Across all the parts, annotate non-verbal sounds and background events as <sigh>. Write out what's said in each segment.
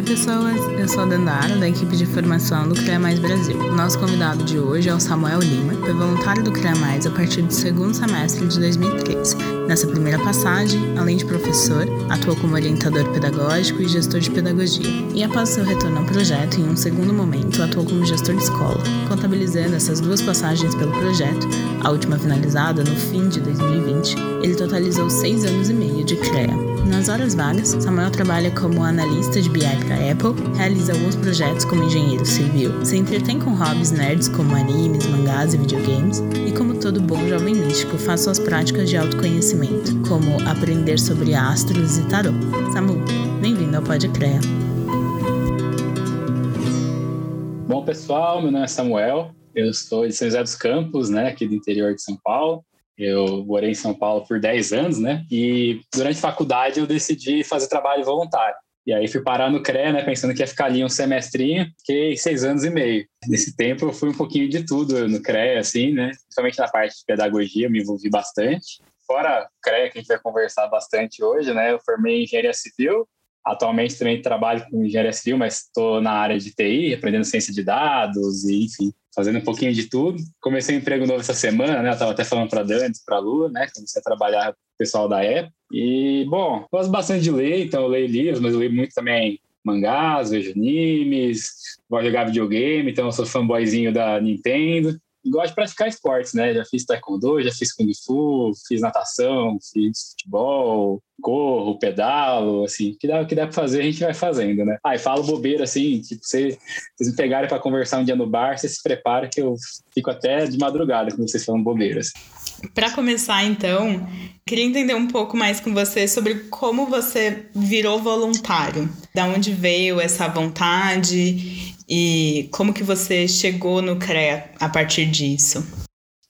Oi, pessoas. Eu sou a Dandara, da equipe de formação do CREA Mais Brasil. Nosso convidado de hoje é o Samuel Lima, foi voluntário do CREA Mais a partir do segundo semestre de 2013. Nessa primeira passagem, além de professor, atuou como orientador pedagógico e gestor de pedagogia. E após seu retorno ao projeto, em um segundo momento, atuou como gestor de escola. Contabilizando essas duas passagens pelo projeto, a última finalizada no fim de 2020, ele totalizou seis anos e meio de CREA. Nas horas vagas, Samuel trabalha como analista de BI para Apple, realiza alguns projetos como engenheiro civil, se entretém com hobbies nerds como animes, mangás e videogames, e como todo bom jovem místico, faz suas práticas de autoconhecimento, como aprender sobre astros e tarô. Samu, bem-vindo ao Pode Crea. Bom, pessoal, meu nome é Samuel, eu sou de São José dos Campos, né, aqui do interior de São Paulo. Eu morei em São Paulo por 10 anos, né? E durante a faculdade eu decidi fazer trabalho voluntário. E aí fui parar no CRE, né, pensando que ia ficar ali um semestrinho, fiquei seis anos e meio. Nesse tempo eu fui um pouquinho de tudo no CRE, assim, né, principalmente na parte de pedagogia, me envolvi bastante. Fora o CRE, que a gente vai conversar bastante hoje, né, eu formei em engenharia civil, atualmente também trabalho com engenharia civil, mas estou na área de TI, aprendendo ciência de dados e, enfim, fazendo um pouquinho de tudo. Comecei um emprego novo essa semana, né? Eu tava até falando para Dani, para Lu, né? Comecei a trabalhar com o pessoal da Apple. E, bom, gosto bastante de ler, então eu leio livros, mas eu leio muito também mangás, vejo animes, gosto de jogar videogame, então eu sou fanboyzinho da Nintendo gosto de praticar esportes, né? Já fiz taekwondo, já fiz kung fu, fiz natação, fiz futebol, corro, pedalo, assim, que dá, que dá pra fazer a gente vai fazendo, né? Ah, e falo bobeira, assim, tipo, vocês, vocês me pegarem para conversar um dia no bar, vocês se preparam que eu fico até de madrugada quando vocês falam bobeiras. Para começar, então, queria entender um pouco mais com você sobre como você virou voluntário. Da onde veio essa vontade e como que você chegou no CREA a partir disso?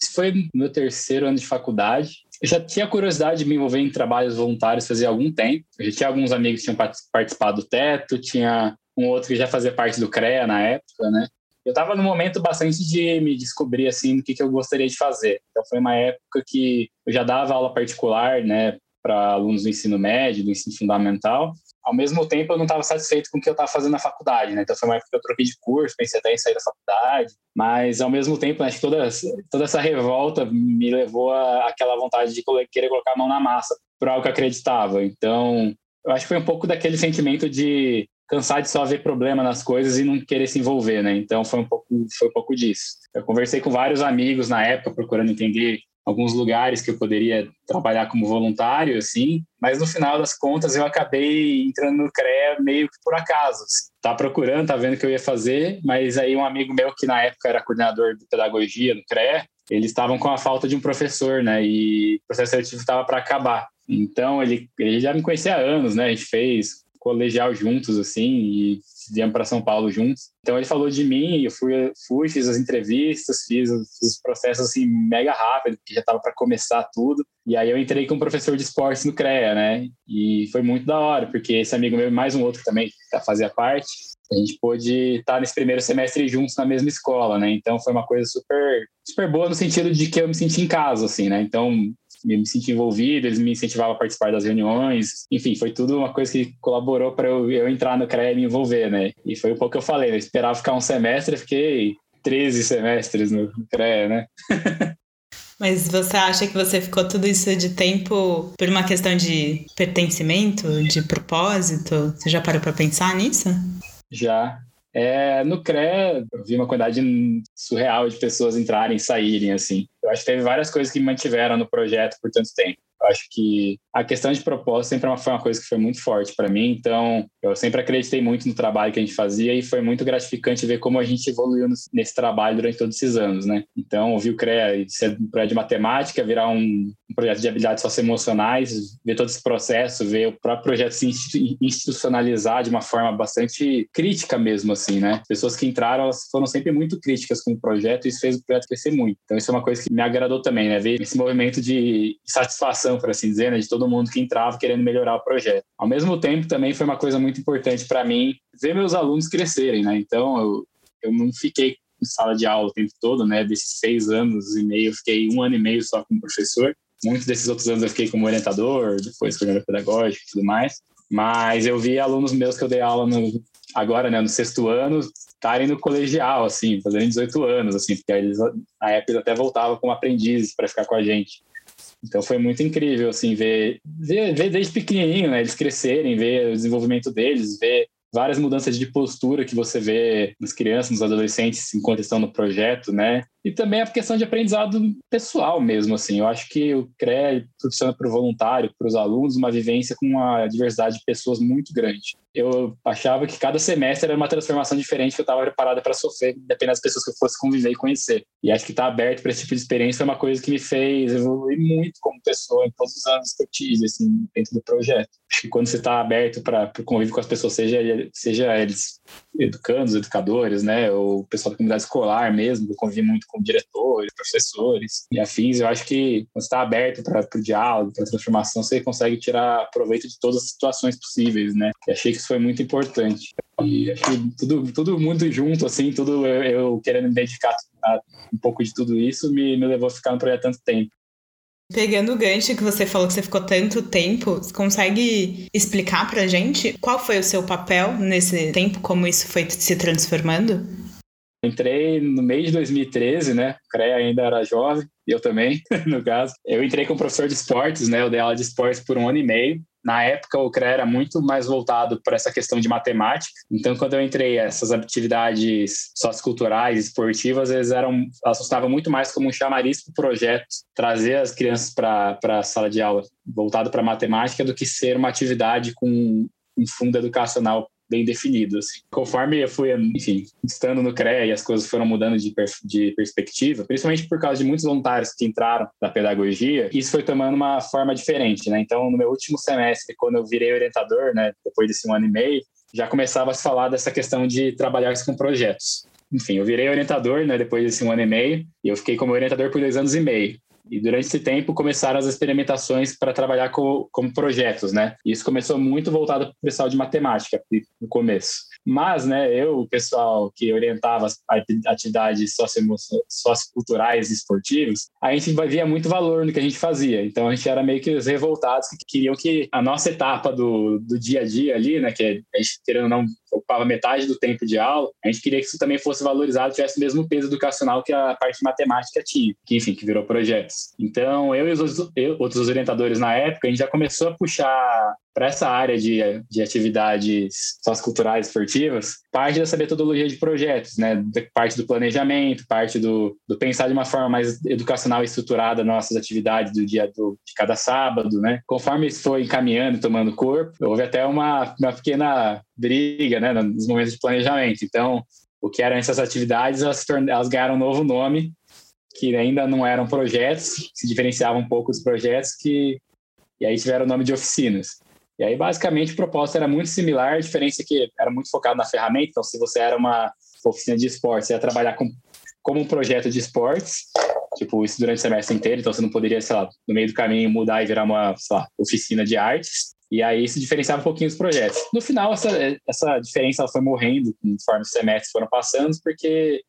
Isso foi meu terceiro ano de faculdade. Eu já tinha curiosidade de me envolver em trabalhos voluntários fazia algum tempo. Eu já tinha alguns amigos que tinham participado do Teto, tinha um outro que já fazia parte do CREA na época, né? Eu estava no momento bastante de me descobrir assim do que, que eu gostaria de fazer. Então foi uma época que eu já dava aula particular, né, para alunos do ensino médio, do ensino fundamental, ao mesmo tempo eu não estava satisfeito com o que eu estava fazendo na faculdade, né? Então foi uma época que eu troquei de curso, pensei até em sair da faculdade, mas ao mesmo tempo, né, acho que toda, toda essa revolta me levou a aquela vontade de querer colocar a mão na massa para algo que eu acreditava. Então, eu acho que foi um pouco daquele sentimento de cansar de só ver problema nas coisas e não querer se envolver, né? Então foi um pouco foi um pouco disso. Eu conversei com vários amigos na época procurando entender alguns lugares que eu poderia trabalhar como voluntário, assim, mas no final das contas eu acabei entrando no CREA meio que por acaso. Assim. Tá procurando, tá vendo o que eu ia fazer, mas aí um amigo meu que na época era coordenador de pedagogia no CREA, eles estavam com a falta de um professor, né, e o processo seletivo estava para acabar. Então ele, ele já me conhecia há anos, né, a gente fez colegial juntos, assim, e viemos para São Paulo juntos. Então ele falou de mim, eu fui, fui fiz as entrevistas, fiz, fiz os processos assim mega rápido, porque já estava para começar tudo. E aí eu entrei com um professor de esportes no CREA, né? E foi muito da hora, porque esse amigo meu mais um outro também que fazia parte, a gente pôde estar nesse primeiro semestre juntos na mesma escola, né? Então foi uma coisa super super boa no sentido de que eu me senti em casa, assim, né? Então me senti envolvido, eles me incentivavam a participar das reuniões. Enfim, foi tudo uma coisa que colaborou para eu, eu, entrar no CREA e me envolver, né? E foi um pouco que eu falei, né? eu esperava ficar um semestre, fiquei 13 semestres no, no CREA, né? <laughs> Mas você acha que você ficou tudo isso de tempo por uma questão de pertencimento, de propósito? Você já parou para pensar nisso? Já, é, no CRE, eu vi uma quantidade surreal de pessoas entrarem e saírem, assim. Eu acho que teve várias coisas que mantiveram no projeto por tanto tempo. Eu acho que a questão de propósito sempre foi uma coisa que foi muito forte para mim, então eu sempre acreditei muito no trabalho que a gente fazia e foi muito gratificante ver como a gente evoluiu nesse trabalho durante todos esses anos, né? Então, ouvir o CREA ser um projeto de matemática, virar um, um projeto de habilidades socioemocionais, ver todo esse processo, ver o próprio projeto se institucionalizar de uma forma bastante crítica mesmo, assim, né? Pessoas que entraram, elas foram sempre muito críticas com o projeto e isso fez o projeto crescer muito. Então, isso é uma coisa que me agradou também, né? Ver esse movimento de satisfação por assim dizer, né, de todo mundo que entrava querendo melhorar o projeto. Ao mesmo tempo, também foi uma coisa muito importante para mim ver meus alunos crescerem, né? Então, eu, eu não fiquei em sala de aula o tempo todo, né? Desses seis anos e meio, eu fiquei um ano e meio só como professor. Muitos desses outros anos eu fiquei como orientador, depois coordenador pedagógico e tudo mais. Mas eu vi alunos meus que eu dei aula no agora, né, no sexto ano, estarem no colegial, assim, fazendo 18 anos, assim, porque eles, na época, eles até voltavam como aprendizes para ficar com a gente. Então foi muito incrível, assim, ver, ver, ver desde pequenininho, né, eles crescerem, ver o desenvolvimento deles, ver várias mudanças de postura que você vê nas crianças, nos adolescentes enquanto estão no projeto, né? E também a questão de aprendizado pessoal mesmo, assim. Eu acho que o CREA proporciona para o voluntário, para os alunos, uma vivência com uma diversidade de pessoas muito grande. Eu achava que cada semestre era uma transformação diferente que eu estava preparada para sofrer, dependendo das pessoas que eu fosse conviver e conhecer. E acho que estar tá aberto para esse tipo de experiência é uma coisa que me fez evoluir muito como pessoa em todos os anos que eu tive, assim, dentro do projeto. Acho que quando você está aberto para o convívio com as pessoas, seja, seja eles educandos, educadores, né, ou o pessoal da comunidade escolar mesmo, eu convivi muito com diretores, professores e afins. Eu acho que quando está aberto para o diálogo, para a transformação, você consegue tirar proveito de todas as situações possíveis, né? E achei que isso foi muito importante. E acho que tudo, tudo muito junto, assim, tudo eu, eu querendo me dedicar a um pouco de tudo isso me, me levou a ficar no projeto tanto tempo. Pegando o gancho que você falou que você ficou tanto tempo, consegue explicar pra gente qual foi o seu papel nesse tempo, como isso foi se transformando? Entrei no mês de 2013, né? O CREA ainda era jovem, eu também, <laughs> no caso. Eu entrei como professor de esportes, né? Eu dei aula de esportes por um ano e meio. Na época, o CREA era muito mais voltado para essa questão de matemática. Então, quando eu entrei, essas atividades socioculturais, esportivas, eles eram, elas muito mais como um chamariz para o projeto, trazer as crianças para a sala de aula voltado para matemática, do que ser uma atividade com um fundo educacional bem definido. Assim. Conforme eu fui, enfim, estando no CREA e as coisas foram mudando de, per de perspectiva, principalmente por causa de muitos voluntários que entraram na pedagogia, isso foi tomando uma forma diferente, né? Então, no meu último semestre, quando eu virei orientador, né, depois desse um ano e meio, já começava a se falar dessa questão de trabalhar com projetos. Enfim, eu virei orientador, né, depois desse um ano e meio, e eu fiquei como orientador por dois anos e meio. E durante esse tempo começaram as experimentações para trabalhar com, como projetos, né? E isso começou muito voltado para o pessoal de matemática no começo. Mas, né, eu, o pessoal que orientava as atividades socioculturais e esportivas, a gente via muito valor no que a gente fazia. Então, a gente era meio que os revoltados que queriam que a nossa etapa do, do dia a dia ali, né, que a gente, querendo não, ocupava metade do tempo de aula, a gente queria que isso também fosse valorizado, tivesse o mesmo peso educacional que a parte matemática tinha, que, enfim, que virou projetos. Então, eu e os eu, outros orientadores na época, a gente já começou a puxar para essa área de, de atividades socioculturais esportivas, parte dessa metodologia de projetos, né? Parte do planejamento, parte do, do pensar de uma forma mais educacional e estruturada nossas atividades do dia do, de cada sábado, né? Conforme isso foi encaminhando e tomando corpo, houve até uma, uma pequena briga, né? Nos momentos de planejamento. Então, o que eram essas atividades, elas, elas ganharam um novo nome, que ainda não eram projetos, se diferenciavam um pouco dos projetos, que e aí tiveram o nome de oficinas. E aí, basicamente, a proposta era muito similar, a diferença é que era muito focado na ferramenta. Então, se você era uma oficina de esportes, você ia trabalhar com, como um projeto de esportes, tipo, isso durante o semestre inteiro. Então, você não poderia, sei lá, no meio do caminho mudar e virar uma, sei lá, oficina de artes. E aí se diferenciava um pouquinho dos projetos. No final, essa, essa diferença ela foi morrendo conforme os semestres foram passando, porque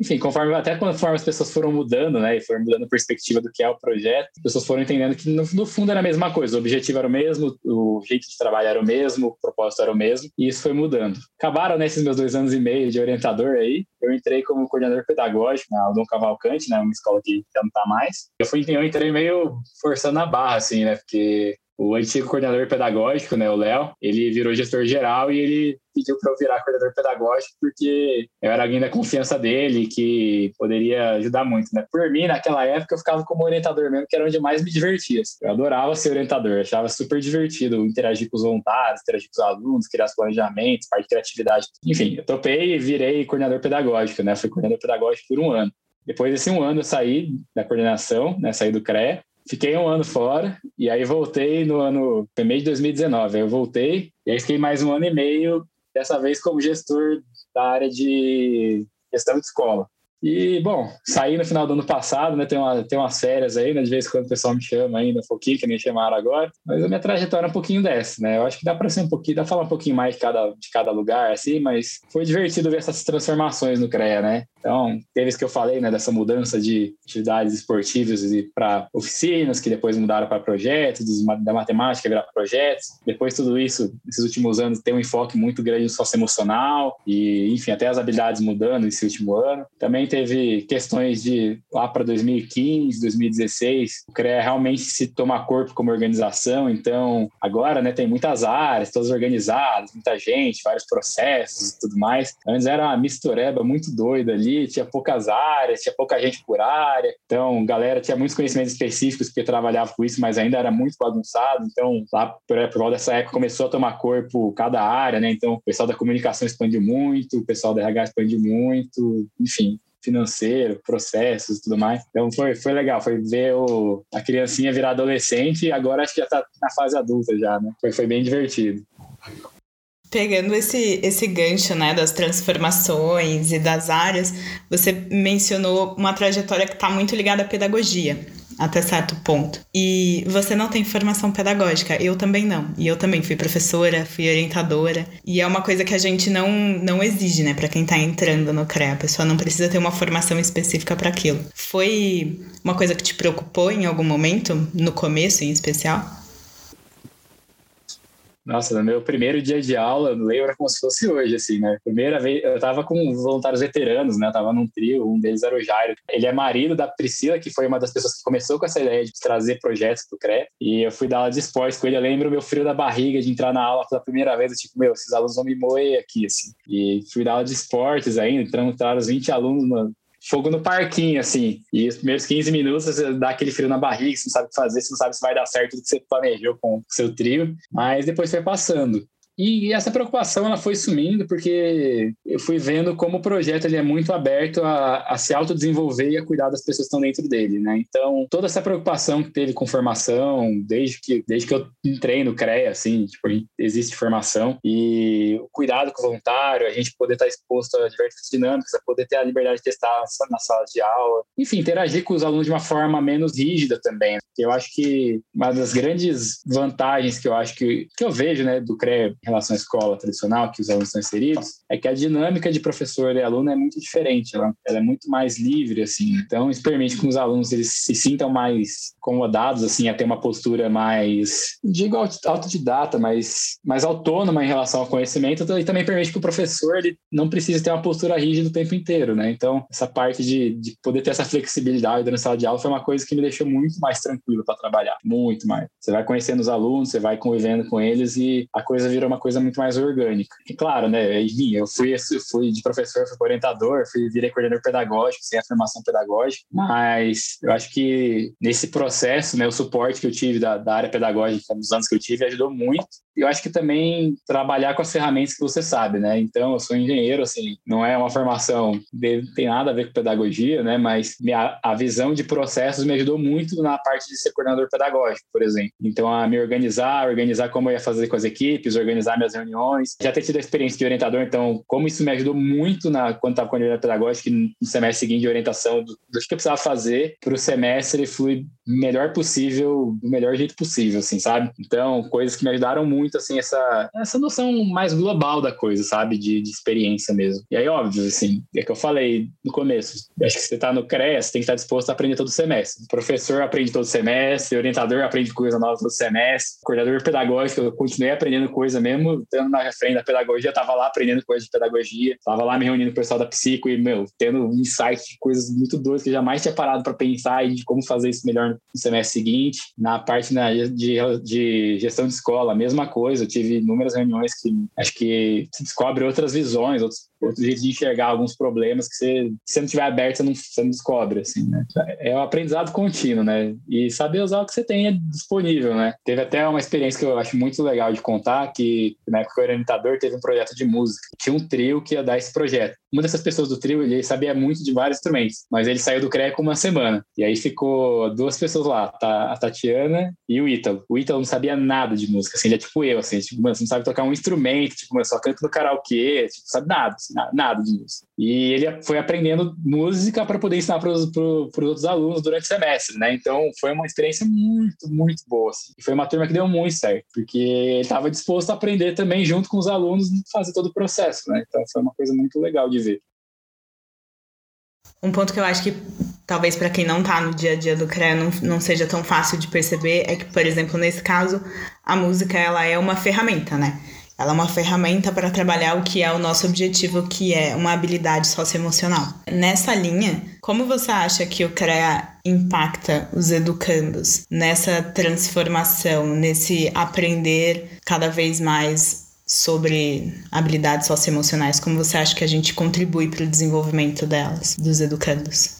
enfim, conforme até conforme as pessoas foram mudando, né, e foram mudando a perspectiva do que é o projeto, as pessoas foram entendendo que no, no, fundo era a mesma coisa, o objetivo era o mesmo, o jeito de trabalhar era o mesmo, o propósito era o mesmo, e isso foi mudando. Acabaram nesses meus dois anos e meio de orientador aí, eu entrei como coordenador pedagógico na Dom Cavalcante, né, uma escola que já não está mais. Eu fui eu entrei meio forçando a barra, assim, né, porque o antigo coordenador pedagógico, né, o Léo, ele virou gestor geral e ele pediu para eu virar coordenador pedagógico porque eu era alguém da confiança dele que poderia ajudar muito, né? Por mim, naquela época, eu ficava como orientador mesmo, que era onde mais me divertia. Eu adorava ser orientador, achava super divertido interagir com os voluntários, interagir com os alunos, criar os planejamentos, parte de criatividade. Enfim, eu topei e virei coordenador pedagógico, né? Fui coordenador pedagógico por um ano. Depois desse um ano, eu saí da coordenação, né? Saí do CREA Fiquei um ano fora e aí voltei no ano, foi meio de 2019. Aí eu voltei e aí fiquei mais um ano e meio, dessa vez como gestor da área de gestão de escola. E, bom, saí no final do ano passado, né? Tem, uma, tem umas férias aí, né? De vez em quando o pessoal me chama ainda, um pouquinho, que nem chamaram agora. Mas a minha trajetória é um pouquinho dessa, né? Eu acho que dá para ser um pouquinho, dá pra falar um pouquinho mais de cada, de cada lugar, assim, mas foi divertido ver essas transformações no CREA, né? Então, teve isso que eu falei, né, dessa mudança de atividades esportivas para oficinas, que depois mudaram para projetos, da matemática virar projetos. Depois, tudo isso, esses últimos anos, tem um enfoque muito grande no socioemocional e, enfim, até as habilidades mudando esse último ano. Também teve questões de lá para 2015, 2016, o CREA realmente se tomar corpo como organização. Então, agora, né, tem muitas áreas, todas organizadas, muita gente, vários processos e tudo mais. Antes era uma mistureba muito doida ali tinha poucas áreas, tinha pouca gente por área. Então, galera tinha muitos conhecimentos específicos porque trabalhava com isso, mas ainda era muito bagunçado. Então, lá por, por volta dessa época começou a tomar corpo cada área, né? Então, o pessoal da comunicação expandiu muito, o pessoal da RH expandiu muito, enfim, financeiro, processos e tudo mais. Então foi, foi legal, foi ver o, a criancinha virar adolescente e agora acho que já está na fase adulta já, né? Foi, foi bem divertido. Pegando esse, esse gancho né, das transformações e das áreas, você mencionou uma trajetória que está muito ligada à pedagogia, até certo ponto. E você não tem formação pedagógica, eu também não. E eu também fui professora, fui orientadora. E é uma coisa que a gente não, não exige, né, para quem está entrando no CREA. A pessoa não precisa ter uma formação específica para aquilo. Foi uma coisa que te preocupou em algum momento, no começo em especial? Nossa, no meu primeiro dia de aula, eu lembro como se fosse hoje, assim, né? Primeira vez, eu tava com voluntários veteranos, né? Eu tava num trio, um deles era o Jairo. Ele é marido da Priscila, que foi uma das pessoas que começou com essa ideia de trazer projetos do CRE. E eu fui dar aula de esportes com ele. Eu lembro meu frio da barriga de entrar na aula pela primeira vez. Eu, tipo, meu, esses alunos vão me moer aqui, assim. E fui dar aula de esportes ainda. Entraram os 20 alunos no, fogo no parquinho, assim. E os primeiros 15 minutos você dá aquele frio na barriga, você não sabe o que fazer, você não sabe se vai dar certo o que você planejou com o seu trio, mas depois foi passando. E essa preocupação ela foi sumindo porque eu fui vendo como o projeto ele é muito aberto a, a se autodesenvolver e a cuidar das pessoas que estão dentro dele, né? Então, toda essa preocupação que teve com formação, desde que, desde que eu entrei no CREA, assim, tipo, existe formação e o cuidado com o voluntário, a gente poder estar exposto a diversas dinâmicas, a poder ter a liberdade de testar na sala de aula, enfim, interagir com os alunos de uma forma menos rígida também. Eu acho que uma das grandes vantagens que eu acho que, que eu vejo, né, do CREA relação à escola tradicional, que os alunos estão inseridos, é que a dinâmica de professor e aluno é muito diferente, ela, ela é muito mais livre, assim. Então, isso permite que os alunos eles se sintam mais acomodados, assim, a ter uma postura mais, digo autodidata, mais, mais autônoma em relação ao conhecimento, e também permite que o professor ele não precise ter uma postura rígida o tempo inteiro, né? Então, essa parte de, de poder ter essa flexibilidade na sala de aula foi uma coisa que me deixou muito mais tranquilo para trabalhar, muito mais. Você vai conhecendo os alunos, você vai convivendo com eles e a coisa vira uma coisa muito mais orgânica. E claro, né, enfim, eu fui, eu fui de professor, fui orientador, fui virei coordenador pedagógico, sem a formação pedagógica, mas eu acho que nesse processo, né, o suporte que eu tive da, da área pedagógica nos anos que eu tive ajudou muito eu acho que também trabalhar com as ferramentas que você sabe, né? Então, eu sou engenheiro, assim, não é uma formação, não tem nada a ver com pedagogia, né? Mas minha, a visão de processos me ajudou muito na parte de ser coordenador pedagógico, por exemplo. Então, a me organizar, organizar como eu ia fazer com as equipes, organizar minhas reuniões. Já ter tido a experiência de orientador, então, como isso me ajudou muito na, quando estava com a coordenador pedagógico, no semestre seguinte de orientação do, do que eu precisava fazer para o semestre fluir melhor possível, do melhor jeito possível, assim, sabe? Então, coisas que me ajudaram muito muito, assim, essa, essa noção mais global da coisa, sabe? De, de experiência mesmo. E aí, óbvio, assim, é que eu falei no começo, acho que você tá no CREA, você tem que estar disposto a aprender todo semestre. O professor aprende todo semestre, o orientador aprende coisa nova todo semestre, o coordenador pedagógico, eu continuei aprendendo coisa mesmo, estando na frente da pedagogia, tava lá aprendendo coisa de pedagogia, tava lá me reunindo com o pessoal da psico e, meu, tendo um insight de coisas muito doidas que eu jamais tinha parado para pensar e de como fazer isso melhor no semestre seguinte. Na parte né, de, de gestão de escola, mesma coisa. Eu tive inúmeras reuniões que acho que se descobre outras visões, outros, outro jeito de enxergar alguns problemas que você, se você não tiver aberto, você não, você não descobre, assim, né? É um aprendizado contínuo, né? E saber usar o que você tem disponível, né? Teve até uma experiência que eu acho muito legal de contar, que na época o orientador teve um projeto de música. Tinha um trio que ia dar esse projeto. Uma dessas pessoas do trio, ele sabia muito de vários instrumentos, mas ele saiu do CREA com uma semana. E aí ficou duas pessoas lá, a Tatiana e o Ítalo. O Ítalo não sabia nada de música, assim, ele é tipo eu, assim, tipo, mano, você não sabe tocar um instrumento, tipo, mano, só canto no karaokê, tipo, sabe nada. Nada de música. E ele foi aprendendo música para poder ensinar para os outros alunos durante o semestre, né? Então foi uma experiência muito, muito boa. Assim. E foi uma turma que deu muito certo, porque ele estava disposto a aprender também junto com os alunos, fazer todo o processo, né? Então foi uma coisa muito legal de ver. Um ponto que eu acho que talvez para quem não está no dia a dia do CREA não, não seja tão fácil de perceber é que, por exemplo, nesse caso, a música ela é uma ferramenta, né? Ela é uma ferramenta para trabalhar o que é o nosso objetivo, que é uma habilidade socioemocional. Nessa linha, como você acha que o CREA impacta os educandos nessa transformação, nesse aprender cada vez mais sobre habilidades socioemocionais, como você acha que a gente contribui para o desenvolvimento delas, dos educandos?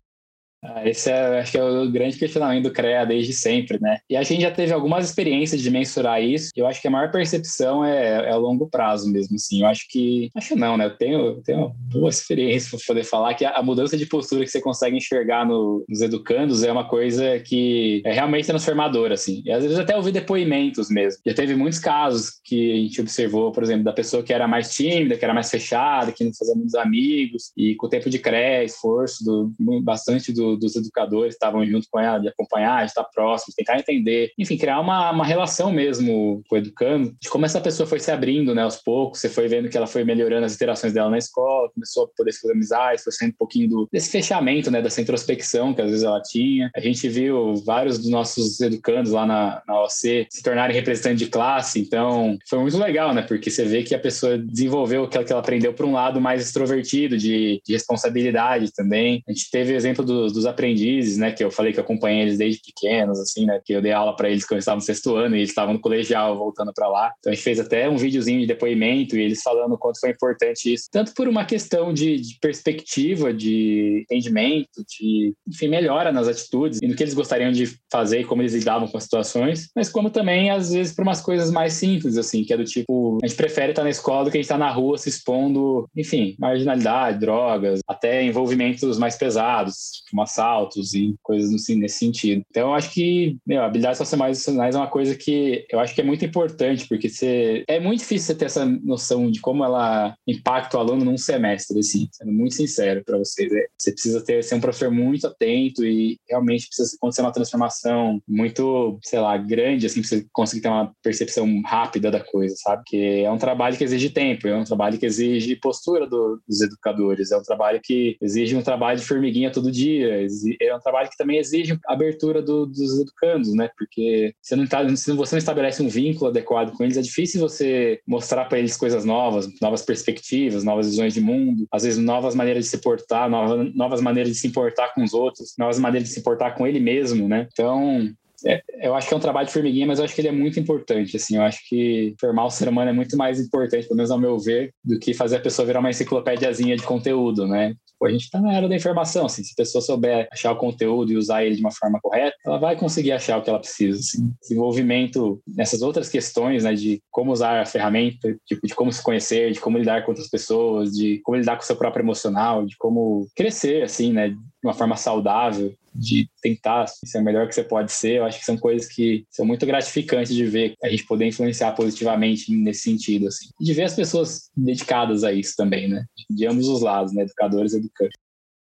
Ah, esse é, acho que é o grande questionamento do CREA desde sempre, né? E a gente já teve algumas experiências de mensurar isso, e eu acho que a maior percepção é, é a longo prazo mesmo, assim. Eu acho que... Acho não, né? Eu tenho, tenho boa experiência para poder falar que a, mudança de postura que você consegue enxergar no, nos educandos é uma coisa que é realmente transformadora, assim. E às vezes até ouvir depoimentos mesmo. Já teve muitos casos que a gente observou, por exemplo, da pessoa que era mais tímida, que era mais fechada, que não fazia muitos amigos, e com o tempo de CREA, esforço do, bastante do dos educadores estavam junto com ela, de acompanhar, de estar próximo, tentar entender, enfim, criar uma, uma relação mesmo com o educando, de como essa pessoa foi se abrindo, né, aos poucos, você foi vendo que ela foi melhorando as interações dela na escola, começou a poder fazer amizades, foi saindo um pouquinho do, desse fechamento, né, dessa introspecção que às vezes ela tinha. A gente viu vários dos nossos educandos lá na, na OC se tornarem representantes de classe, então foi muito legal, né, porque você vê que a pessoa desenvolveu aquilo que ela aprendeu por um lado mais extrovertido, de, de responsabilidade também. A gente teve o exemplo do, dos aprendizes, né, que eu falei que acompanhei eles desde pequenos, assim, né, que eu dei aula para eles quando eles estavam no sexto ano e eles estavam no colegial voltando para lá. Então a gente fez até um videozinho de depoimento e eles falando o quanto foi importante isso, tanto por uma questão de, de perspectiva, de entendimento, de, enfim, melhora nas atitudes e no que eles gostariam de fazer e como eles lidavam com as situações, mas como também, às vezes, por umas coisas mais simples, assim, que é do tipo, a gente prefere estar na escola do que a gente estar na rua se expondo, enfim, marginalidade, drogas, até envolvimentos mais pesados, como assaltos e coisas assim, nesse sentido. Então, eu acho que meu, habilidades socioemocionais é uma coisa que eu acho que é muito importante, porque você, é muito difícil você ter essa noção de como ela impacta o aluno num semestre, assim, sendo muito sincero para vocês. É, você precisa ter, ser um professor muito atento e realmente precisa acontecer uma transformação muito, sei lá, grande, assim, pra você conseguir ter uma percepção rápida da coisa, sabe? Que é um trabalho que exige tempo, é um trabalho que exige postura do, dos educadores, é um trabalho que exige um trabalho de formiguinha todo dia, é um trabalho que também exige abertura do, dos educandos, né? Porque você não tá, se você não estabelece um vínculo adequado com eles, é difícil você mostrar para eles coisas novas, novas perspectivas, novas visões de mundo, às vezes novas maneiras de se portar, novas, novas maneiras de se importar com os outros, novas maneiras de se importar com ele mesmo, né? Então, é, eu acho que é um trabalho de formiguinha, mas eu acho que ele é muito importante, assim, eu acho que formar o ser humano é muito mais importante, pelo menos ao meu ver, do que fazer a pessoa virar uma enciclopédiazinha de conteúdo, né? Pô, a gente está na era da informação, assim, se a pessoa souber achar o conteúdo e usar ele de uma forma correta, ela vai conseguir achar o que ela precisa, assim. Desenvolvimento nessas outras questões, né, de como usar a ferramenta, tipo, de como se conhecer, de como lidar com outras pessoas, de como lidar com o seu próprio emocional, de como crescer, assim, né, uma forma saudável, de tentar ser o melhor que você pode ser, eu acho que são coisas que são muito gratificantes de ver a gente poder influenciar positivamente nesse sentido, assim. E de ver as pessoas dedicadas a isso também, né? De ambos os lados, né? Educadores e educantes.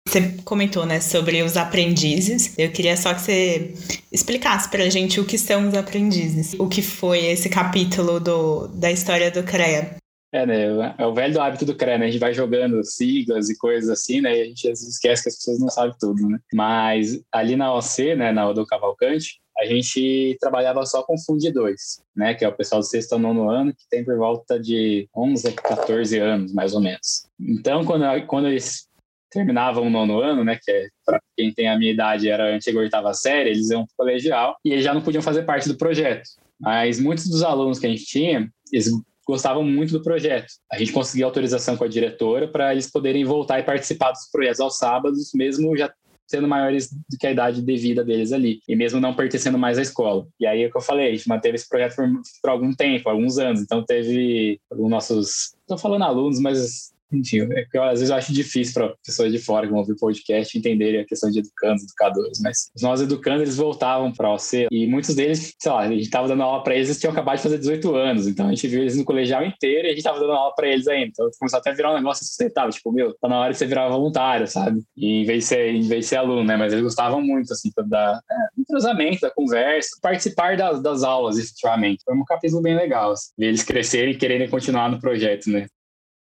Você comentou, né, sobre os aprendizes. Eu queria só que você explicasse pra gente o que são os aprendizes. O que foi esse capítulo do, da história do CREA. É, né? É o velho hábito do CREA, né? A gente vai jogando siglas e coisas assim, né? E a gente às vezes esquece que as pessoas não sabem tudo, né? Mas ali na OC, né, na do Cavalcante, a gente trabalhava só com Fundi 2, né? Que é o pessoal do sexto ao nono ano, que tem por volta de 11 a 14 anos, mais ou menos. Então, quando, quando eles terminavam o nono ano, né? Que é, para quem tem a minha idade, era a antiga oitava série, eles iam para o colegial e eles já não podiam fazer parte do projeto. Mas muitos dos alunos que a gente tinha, eles gostavam muito do projeto. A gente conseguiu autorização com a diretora para eles poderem voltar e participar dos projetos aos sábados, mesmo já sendo maiores do que a idade devida deles ali, e mesmo não pertencendo mais à escola. E aí é o que eu falei, a gente manteve esse projeto por, por algum tempo, alguns anos, então teve alguns nossos, estou falando alunos, mas enfim, é que eu, às vezes eu acho difícil para pessoas de fora que vão ouvir o podcast entenderem a questão de educandos, educadores, mas os nossos educandos eles voltavam para a OC e muitos deles, sei lá, a gente estava dando aula para eles, eles tinham acabado de fazer 18 anos, então a gente viu eles no colegial inteiro e a gente estava dando aula para eles ainda. Então começou até a virar um negócio sustentável, tipo, meu, tá na hora de você virar voluntário, sabe? E em vez de ser, em vez de ser aluno, né? Mas eles gostavam muito, assim, da é, da conversa, participar das, das aulas, efetivamente. Foi um capítulo bem legal, assim, ver eles crescerem e quererem continuar no projeto, né?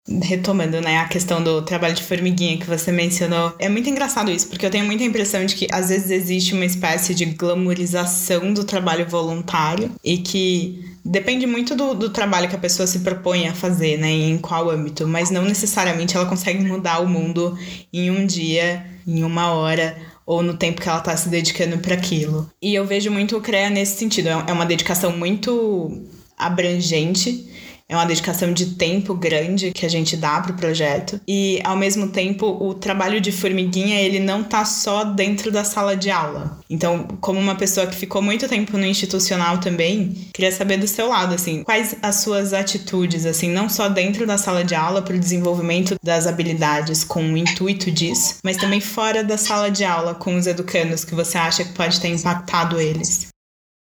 Retomando, né, a questão do trabalho de formiguinha que você mencionou, é muito engraçado isso, porque eu tenho muita impressão de que às vezes existe uma espécie de glamorização do trabalho voluntário e que depende muito do, do trabalho que a pessoa se propõe a fazer, né, em qual âmbito, mas não necessariamente ela consegue mudar o mundo em um dia, em uma hora ou no tempo que ela está se dedicando para aquilo. E eu vejo muito o CREA nesse sentido, é uma dedicação muito abrangente é uma dedicação de tempo grande que a gente dá para o projeto. E, ao mesmo tempo, o trabalho de formiguinha, ele não tá só dentro da sala de aula. Então, como uma pessoa que ficou muito tempo no institucional também, queria saber do seu lado, assim, quais as suas atitudes, assim, não só dentro da sala de aula para o desenvolvimento das habilidades com o intuito disso, mas também fora da sala de aula com os educandos que você acha que pode ter impactado eles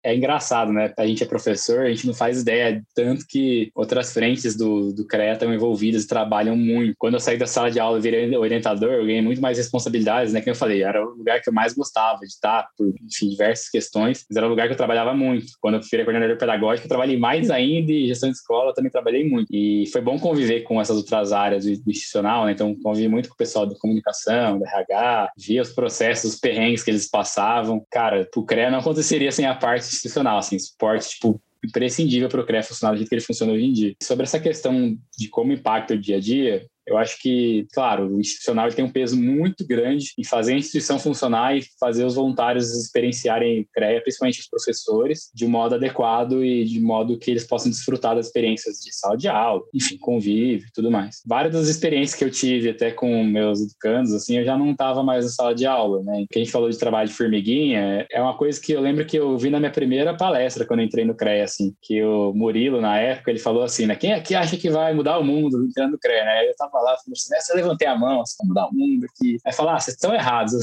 é engraçado, né? A gente é professor, a gente não faz ideia tanto que outras frentes do, do CREA estão envolvidas e trabalham muito. Quando eu saí da sala de aula e virei orientador, eu ganhei muito mais responsabilidades, né? Que eu falei, era o lugar que eu mais gostava de estar, por enfim, diversas questões, mas era o lugar que eu trabalhava muito. Quando eu virei coordenador pedagógico, eu trabalhei mais ainda e gestão de escola também trabalhei muito. E foi bom conviver com essas outras áreas do, institucional, né? Então, convivi muito com o pessoal da comunicação, da RH, via os processos, os perrengues que eles passavam. Cara, o CREA não aconteceria sem a parte institucional, assim, suporte, tipo, imprescindível para o CREA funcionar do jeito que ele funciona hoje em dia. Sobre essa questão de como impacta o dia a dia, eu acho que, claro, o institucional tem um peso muito grande em fazer a instituição funcionar e fazer os voluntários experienciarem CREA, principalmente os professores, de modo adequado e de modo que eles possam desfrutar das experiências de sala de aula, enfim, convívio e tudo mais. Várias das experiências que eu tive até com meus educandos, assim, eu já não estava mais na sala de aula, né? Que a gente falou de trabalho de formiguinha, é uma coisa que eu lembro que eu vi na minha primeira palestra quando entrei no CREA, assim, que o Murilo, na época, ele falou assim, né? Quem aqui acha que vai mudar o mundo entrando no CREA, né? Eu lá, falando assim, né, levantei a mão, assim, vamos dar um mundo aqui. Aí falar, ah, vocês estão errados,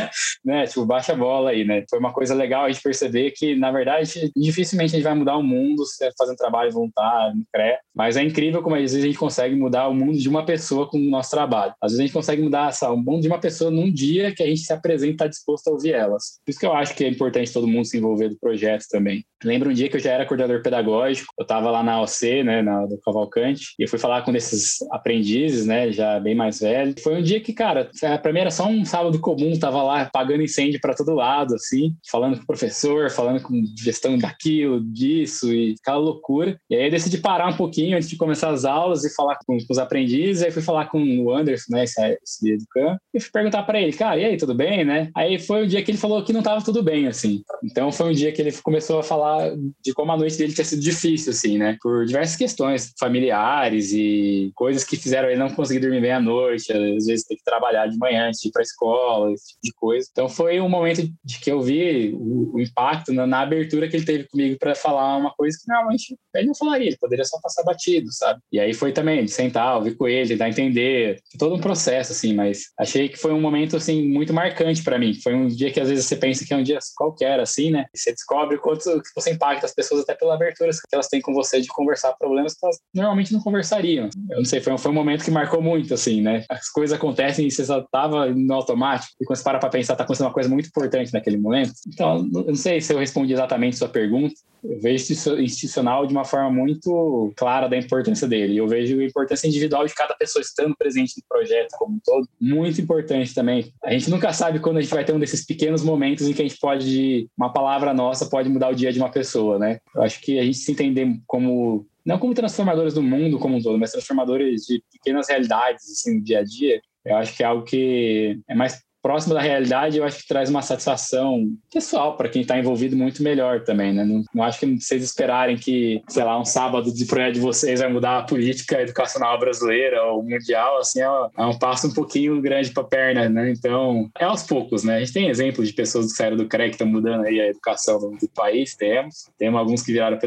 <laughs> né? Tipo, baixa a bola aí, né? Foi uma coisa legal a gente perceber que, na verdade, dificilmente a gente vai mudar o mundo se fazendo trabalho voluntário, no CRE, mas é incrível como às vezes a gente consegue mudar o mundo de uma pessoa com o nosso trabalho. Às vezes a gente consegue mudar sabe, o mundo de uma pessoa num dia que a gente se apresenta disposto a ouvir elas. Por isso que eu acho que é importante todo mundo se envolver do projeto também. Lembro um dia que eu já era coordenador pedagógico, eu estava lá na OC, né, na, do Cavalcante, e eu fui falar com esses aprendizes, né, já bem mais velho. Foi um dia que, cara, para mim era só um sábado comum, tava lá pagando incêndio para todo lado, assim, falando com o professor, falando com gestão daquilo, disso e aquela loucura. E aí eu decidi parar um pouquinho antes de começar as aulas e falar com, com os aprendizes, aí fui falar com o Anderson, né, esse, esse educando, e fui perguntar para ele, cara, e aí, tudo bem, né? Aí foi o dia que ele falou que não tava tudo bem, assim. Então foi um dia que ele começou a falar de como a noite dele tinha sido difícil, assim, né? Por diversas questões familiares e coisas que fizeram ele não conseguir dormir bem à noite, às vezes ter que trabalhar de manhã antes de ir para escola, esse tipo de coisa. Então foi um momento de que eu vi o, o impacto na, na, abertura que ele teve comigo para falar uma coisa que normalmente ele não falaria, ele poderia só passar batido, sabe? E aí foi também de sentar, ouvir com ele, tentar entender, todo um processo, assim, mas achei que foi um momento, assim, muito marcante para mim. Foi um dia que às vezes você pensa que é um dia qualquer, assim, né? E você descobre quanto que você impacta as pessoas até pela abertura que elas têm com você de conversar problemas que elas normalmente não conversariam. Eu não sei, foi um, foi um momento que marcou muito, assim, né? As coisas acontecem e você só tava no automático, e quando você para pra pensar, tá acontecendo uma coisa muito importante naquele momento. Então, eu não sei se eu respondi exatamente sua pergunta, eu vejo institucional de uma forma muito clara da importância dele. Eu vejo a importância individual de cada pessoa estando presente no projeto como um todo, muito importante também. A gente nunca sabe quando a gente vai ter um desses pequenos momentos em que a gente pode, uma palavra nossa pode mudar o dia de uma pessoa, né? Eu acho que a gente se entender como não como transformadores do mundo como um todo, mas transformadores de pequenas realidades assim, no dia a dia, eu acho que é algo que é mais próximo da realidade, eu acho que traz uma satisfação pessoal para quem está envolvido muito melhor também, né? Não, não acho que vocês esperarem que, sei lá, um sábado de projeto de vocês vai mudar a política educacional brasileira ou mundial, assim, é, é um passo um pouquinho grande para a perna, né? Então, é aos poucos, né? A gente tem exemplos de pessoas que saíram do CREC que estão mudando aí a educação do, país, temos. Temos alguns que viraram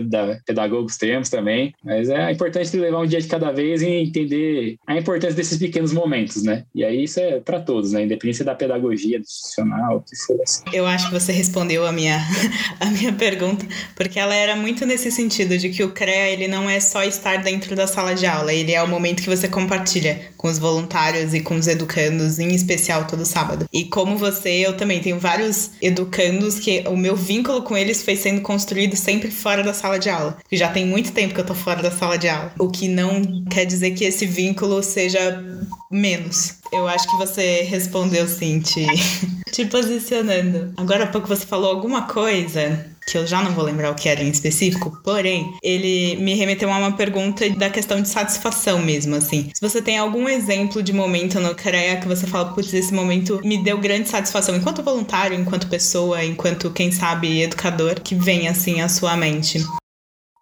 pedagogos, temos também. Mas é importante levar um dia de cada vez e entender a importância desses pequenos momentos, né? E aí isso é para todos, né? Independência da pedagogia, institucional, o que for assim. Eu acho que você respondeu a minha, <laughs> a minha pergunta, porque ela era muito nesse sentido de que o CREA ele não é só estar dentro da sala de aula, ele é o momento que você compartilha com os voluntários e com os educandos, em especial todo sábado. E como você, eu também tenho vários educandos que o meu vínculo com eles foi sendo construído sempre fora da sala de aula. Já tem muito tempo que eu tô fora da sala de aula. O que não quer dizer que esse vínculo seja menos. Eu acho que você respondeu sim, te, <laughs> te posicionando. Agora há pouco você falou alguma coisa que eu já não vou lembrar o que era em específico, porém, ele me remeteu a uma pergunta da questão de satisfação mesmo, assim. Se você tem algum exemplo de momento no CREA que você fala, putz, esse momento me deu grande satisfação, enquanto voluntário, enquanto pessoa, enquanto, quem sabe, educador, que vem, assim, à sua mente.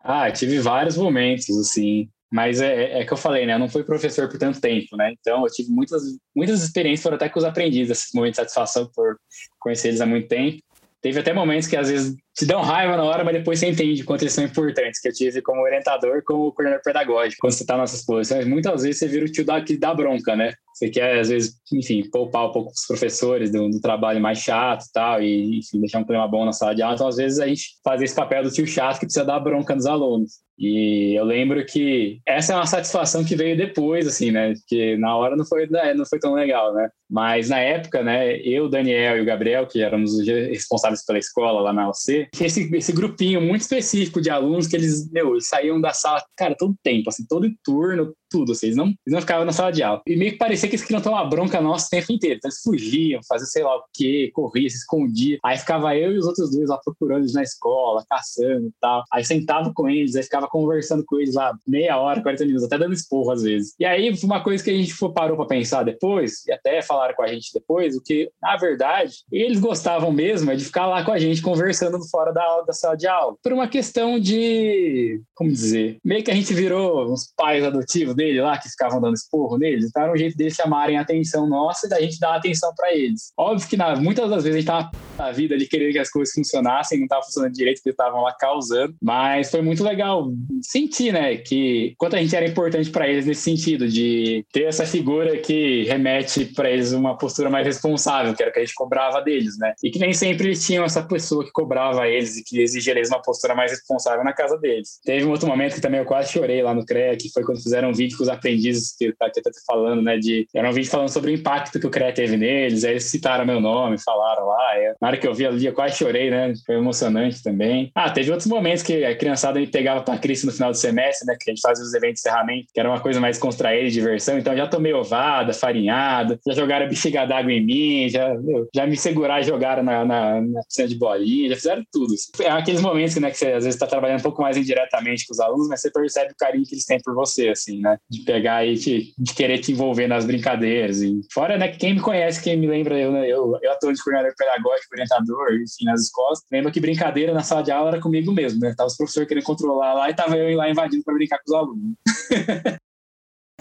Ah, tive vários momentos, assim. Mas é, é, é, que eu falei, né? Eu não fui professor por tanto tempo, né? Então eu tive muitas, muitas experiências, foram até com os aprendizes, esses momentos de satisfação por conhecer eles há muito tempo. Teve até momentos que às vezes te dão raiva na hora, mas depois você entende quanto eles são importantes, que eu tive como orientador, como coordenador pedagógico, quando você está nessas posições. Muitas vezes você vira o tio da, que dá bronca, né? Você quer, às vezes, enfim, poupar um pouco os professores do, do, trabalho mais chato e tal, e, enfim, deixar um clima bom na sala de aula. Então, às vezes, a gente faz esse papel do tio chato que precisa dar bronca nos alunos. E eu lembro que essa é uma satisfação que veio depois, assim, né? Que na hora não foi, né, não foi tão legal, né? Mas na época, né, eu, Daniel e o Gabriel, que éramos os responsáveis pela escola lá na UC, esse, esse grupinho muito específico de alunos que eles, meu, saíam da sala, cara, todo tempo, assim, todo turno, tudo, assim, eles não, eles não ficavam na sala de aula. E meio que parecia que eles queriam tomar bronca nossa o tempo inteiro. Então eles fugiam, faziam sei lá o quê, corriam, se escondiam. Aí ficava eu e os outros dois lá procurando eles na escola, caçando e tal. Aí sentava com eles, aí ficava conversando com eles lá meia hora, 40 minutos, até dando esporro às vezes. E aí uma coisa que a gente parou para pensar depois, e até com a gente depois, o que, na verdade, eles gostavam mesmo é de ficar lá com a gente conversando fora da aula, da sala de aula. Por uma questão de, como dizer, meio que a gente virou uns pais adotivos dele lá, que ficavam dando esporro neles, então era um jeito deles chamarem a atenção nossa e da gente dar atenção para eles. Óbvio que na, muitas das vezes a gente tava na vida ali querendo que as coisas funcionassem, não tava funcionando direito, eles estavam lá causando, mas foi muito legal sentir, né, que quanto a gente era importante para eles nesse sentido, de ter essa figura que remete para eles uma postura mais responsável, que era o que a gente cobrava deles, né, e que nem sempre eles tinham essa pessoa que cobrava eles e que exigia eles uma postura mais responsável na casa deles. Teve um outro momento que também eu quase chorei lá no CREA, que foi quando fizeram um vídeo com os aprendizes que tá, que tá falando, né, de era um vídeo falando sobre o impacto que o CREA teve neles, aí eles citaram meu nome, falaram lá, é, na hora que eu vi ali eu quase chorei, né, foi emocionante também. Ah, teve outros momentos que a criançada me pegava pra Cris no final do semestre, né, que a gente fazia os eventos de encerramento, que era uma coisa mais contraída diversão, então já tomei ovada, farinhada, já jogaram bexiga d'água em mim, já, já me seguraram e jogaram na, na, na piscina de bolinha, já fizeram tudo. É aqueles momentos né, que você às vezes está trabalhando um pouco mais indiretamente com os alunos, mas você percebe o carinho que eles têm por você, assim, né? De pegar e te, de querer te envolver nas brincadeiras. E fora, né, quem me conhece, quem me lembra, eu, né, eu, eu atuo de coordenador pedagógico, orientador, enfim, nas escolas, lembra que brincadeira na sala de aula era comigo mesmo, né? Tava os professores querendo controlar lá e tava eu lá invadindo para brincar com os alunos. <laughs>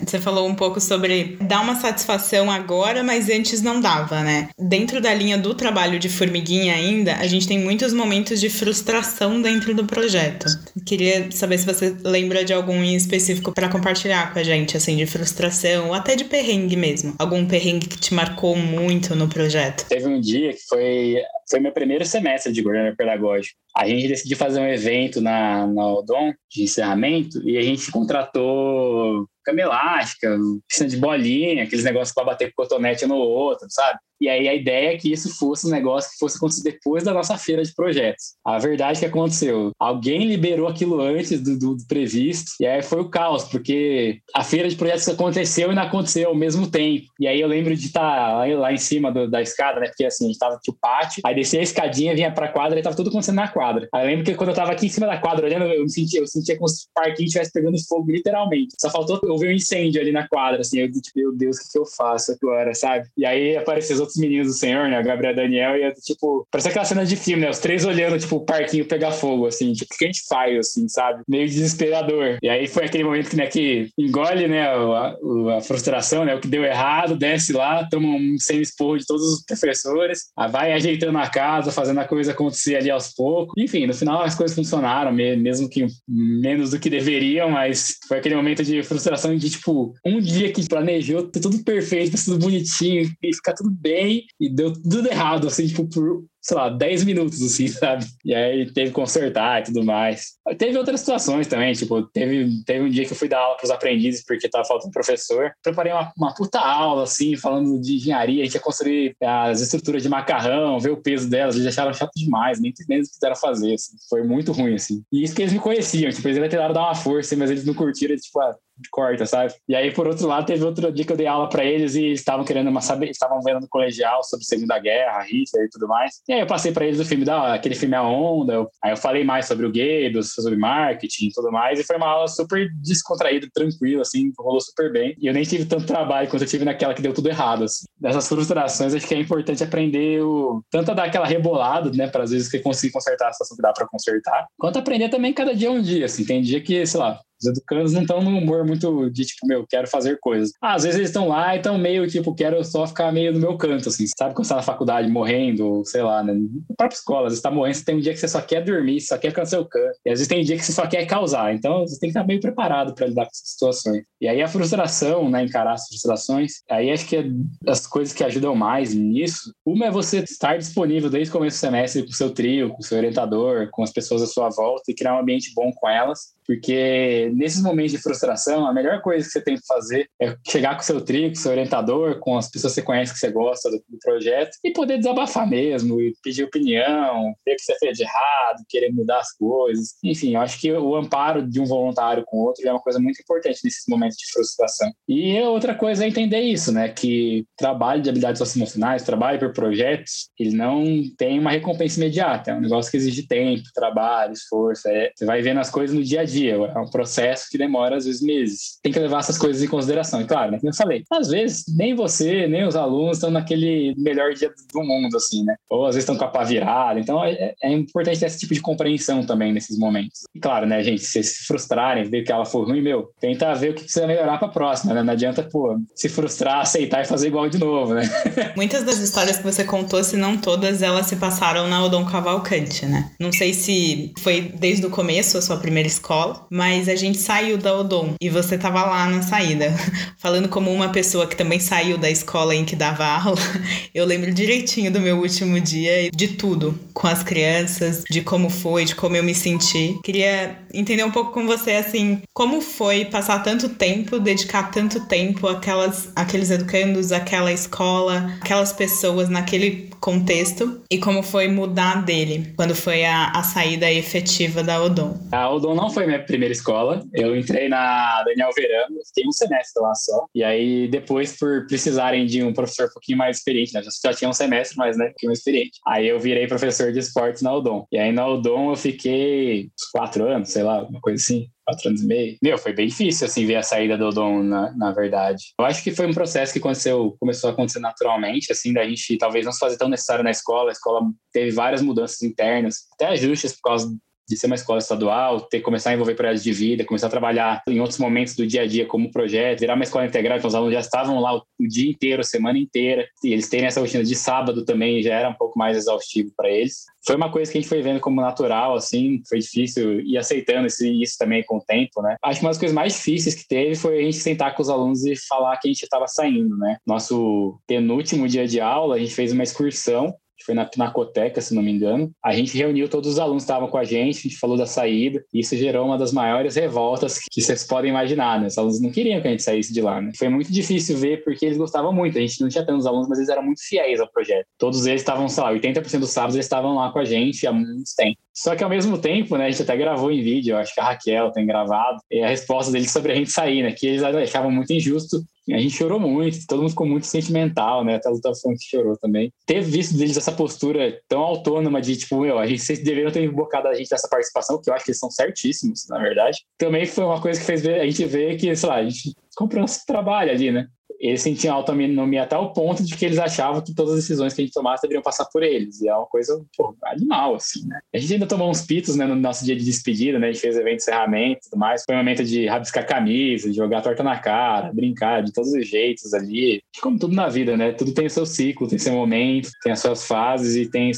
Você falou um pouco sobre dar uma satisfação agora, mas antes não dava, né? Dentro da linha do trabalho de formiguinha ainda, a gente tem muitos momentos de frustração dentro do projeto. Queria saber se você lembra de algum em específico para compartilhar com a gente, assim, de frustração ou até de perrengue mesmo. Algum perrengue que te marcou muito no projeto? Teve um dia que foi foi meu primeiro semestre de coordenador pedagógico. A gente decidiu fazer um evento na, na Odon de encerramento e a gente contratou cama elástica, piscina de bolinha, aqueles negócios para bater cotonete no outro, sabe? E aí a ideia é que isso fosse um negócio que fosse acontecer depois da nossa feira de projetos. A verdade é que aconteceu, alguém liberou aquilo antes do, do, do previsto, e aí foi o caos, porque a feira de projetos aconteceu e não aconteceu ao mesmo tempo. E aí eu lembro de estar tá lá em cima do, da escada, né? Porque assim, a gente tava no pátio, aí descia a escadinha, vinha pra quadra e tava tudo acontecendo na quadra. Aí eu lembro que quando eu tava aqui em cima da quadra olhando, eu me sentia, eu sentia como se o parquinho estivesse pegando fogo, literalmente. Só faltou eu ver um incêndio ali na quadra, assim, eu tipo, meu Deus, o que, que eu faço agora, sabe? E aí apareceu os outros outros meninos do senhor, né? O Gabriel Daniel, e tipo, parece aquela cena de filme, né? Os três olhando, tipo, o parquinho pegar fogo, assim, tipo, o que a gente faz, assim, sabe? Meio desesperador. E aí foi aquele momento que, né, que engole, né, a, a frustração, né? O que deu errado, desce lá, toma um semi-esporro de todos os professores, vai ajeitando a casa, fazendo a coisa acontecer ali aos poucos. Enfim, no final as coisas funcionaram, mesmo que menos do que deveriam, mas foi aquele momento de frustração de, tipo, um dia que planejou ter tudo perfeito, tudo bonitinho, e ficar tudo bem, e deu tudo errado, assim, tipo, por sei lá, 10 minutos, assim, <laughs> sabe? E aí teve que consertar e tudo mais. Teve outras situações também, tipo, teve, teve um dia que eu fui dar aula para os aprendizes porque tava faltando professor. Preparei uma, uma puta aula, assim, falando de engenharia, a gente ia construir as estruturas de macarrão, ver o peso delas, eles acharam chato demais, nem eles quiseram fazer, assim. Foi muito ruim, assim. E isso que eles me conheciam, tipo, eles tentaram dar uma força, mas eles não curtiram, tipo, ah, corta, sabe? E aí, por outro lado, teve outro dia que eu dei aula para eles e estavam querendo uma saber, estavam vendo no colegial sobre Segunda Guerra, Hitler e tudo mais. E aí eu passei para eles o filme da aquele filme A Onda. Eu, aí eu falei mais sobre o Goebbels, sobre marketing e tudo mais. E foi uma aula super descontraída, tranquila, assim, rolou super bem. E eu nem tive tanto trabalho quanto eu tive naquela que deu tudo errado. Assim. Dessas frustrações, acho que é importante aprender o tanto a dar aquela rebolada, né, para às vezes que conseguir consertar a situação que dá para consertar, quanto aprender também cada dia um dia, assim. Tem dia que, sei lá, os educandos não estão no humor muito de tipo, meu, quero fazer coisas. Ah, às vezes eles estão lá e estão meio tipo, quero só ficar meio no meu canto, assim. Sabe quando você tá na faculdade morrendo, sei lá, né? Na própria escola, às vezes tá morrendo, você tem um dia que você só quer dormir, só quer ficar no seu canto. E às vezes tem um dia que você só quer causar. Então você tem que estar meio preparado para lidar com essas situações. E aí a frustração, né? Encarar as frustrações, aí acho que é as coisas que ajudam mais nisso. Uma é você estar disponível desde o começo do semestre com o seu trio, com o seu orientador, com as pessoas à sua volta e criar um ambiente bom com elas porque nesses momentos de frustração, a melhor coisa que você tem que fazer é chegar com seu trio, com seu orientador, com as pessoas que você conhece, que você gosta do, do projeto, e poder desabafar mesmo, e pedir opinião, ver o que você fez de errado, querer mudar as coisas. Enfim, eu acho que o amparo de um voluntário com o outro é uma coisa muito importante nesses momentos de frustração. E outra coisa é entender isso, né? Que trabalho de habilidades socioemocionais, trabalho por projetos, ele não tem uma recompensa imediata. É um negócio que exige tempo, trabalho, esforço. É, você vai vendo as coisas no dia a dia dia, é um processo que demora às vezes meses. Tem que levar essas coisas em consideração. E claro, né, como eu falei, às vezes nem você, nem os alunos estão naquele melhor dia do mundo, assim, né? Ou às vezes estão com a pá virada. Então é, é, importante ter esse tipo de compreensão também nesses momentos. E claro, né, gente, se se frustrarem, ver que ela for ruim, meu, tenta ver o que precisa melhorar para a próxima, né? Não adianta, pô, se frustrar, aceitar e fazer igual de novo, né? <laughs> Muitas das histórias que você contou, se não todas, elas se passaram na Odon Cavalcante, né? Não sei se foi desde o começo a sua primeira escola escola, mas a gente saiu da Odon e você tava lá na saída. <laughs> Falando como uma pessoa que também saiu da escola em que dava aula, <laughs> eu lembro direitinho do meu último dia, de tudo, com as crianças, de como foi, de como eu me senti. Queria entender um pouco com você, assim, como foi passar tanto tempo, dedicar tanto tempo àquelas, àqueles educandos, àquela escola, aquelas pessoas naquele contexto e como foi mudar dele quando foi a, a saída efetiva da Odon. A Odon não foi minha primeira escola. Eu entrei na Daniel Verano, fiquei um semestre lá só. E aí, depois, por precisarem de um professor um pouquinho mais experiente, né? Já, já tinha um semestre, mas, né, um pouquinho mais experiente. Aí eu virei professor de esportes na Odon. E aí, na Odon, eu fiquei uns quatro anos, sei lá, uma coisa assim quatro anos e meio. Meu, foi bem difícil, assim, ver a saída do Odon, na, na verdade. Eu acho que foi um processo que aconteceu, começou a acontecer naturalmente, assim, da gente talvez não se fazer tão necessário na escola. A escola teve várias mudanças internas, até ajustes por causa de ser uma escola estadual, ter começar a envolver projetos de vida, começar a trabalhar em outros momentos do dia a dia como projeto, virar uma escola integrada, então os alunos já estavam lá o, dia inteiro, a semana inteira, e eles terem essa rotina de sábado também já era um pouco mais exaustivo para eles. Foi uma coisa que a gente foi vendo como natural, assim, foi difícil ir aceitando isso também com o tempo, né? Acho que uma das coisas mais difíceis que teve foi a gente sentar com os alunos e falar que a gente estava saindo, né? Nosso penúltimo dia de aula, a gente fez uma excursão foi na Pinacoteca, se não me engano. A gente reuniu todos os alunos que estavam com a gente, a gente falou da saída, e isso gerou uma das maiores revoltas que vocês podem imaginar, né? Os alunos não queriam que a gente saísse de lá, né? Foi muito difícil ver porque eles gostavam muito. A gente não tinha tantos alunos, mas eles eram muito fiéis ao projeto. Todos eles estavam, sei lá, 80% dos sábados eles estavam lá com a gente há muito tempo. Só que ao mesmo tempo, né, a gente até gravou em vídeo, acho que a Raquel tem gravado, e a resposta deles sobre a gente sair, né? Que eles achavam muito injusto a gente chorou muito, todo mundo ficou muito sentimental, né? Até a Luta Funk chorou também. Ter visto deles essa postura tão autônoma de, tipo, meu, a gente, vocês deveriam ter invocado a gente nessa participação, que eu acho que eles são certíssimos, na verdade. Também foi uma coisa que fez a gente ver que, sei lá, a gente comprou nosso trabalho ali, né? Eles sentiam autonomia até o ponto de que eles achavam que todas as decisões que a gente tomasse deveriam passar por eles. E é uma coisa pô, animal, assim, né? A gente ainda tomou uns pitos né, no nosso dia de despedida, né? A gente fez evento de encerramento e tudo mais. Foi um momento de rabiscar camisa, de jogar torta na cara, brincar de todos os jeitos ali. Como tudo na vida, né? Tudo tem seu ciclo, tem seu momento, tem as suas fases e tem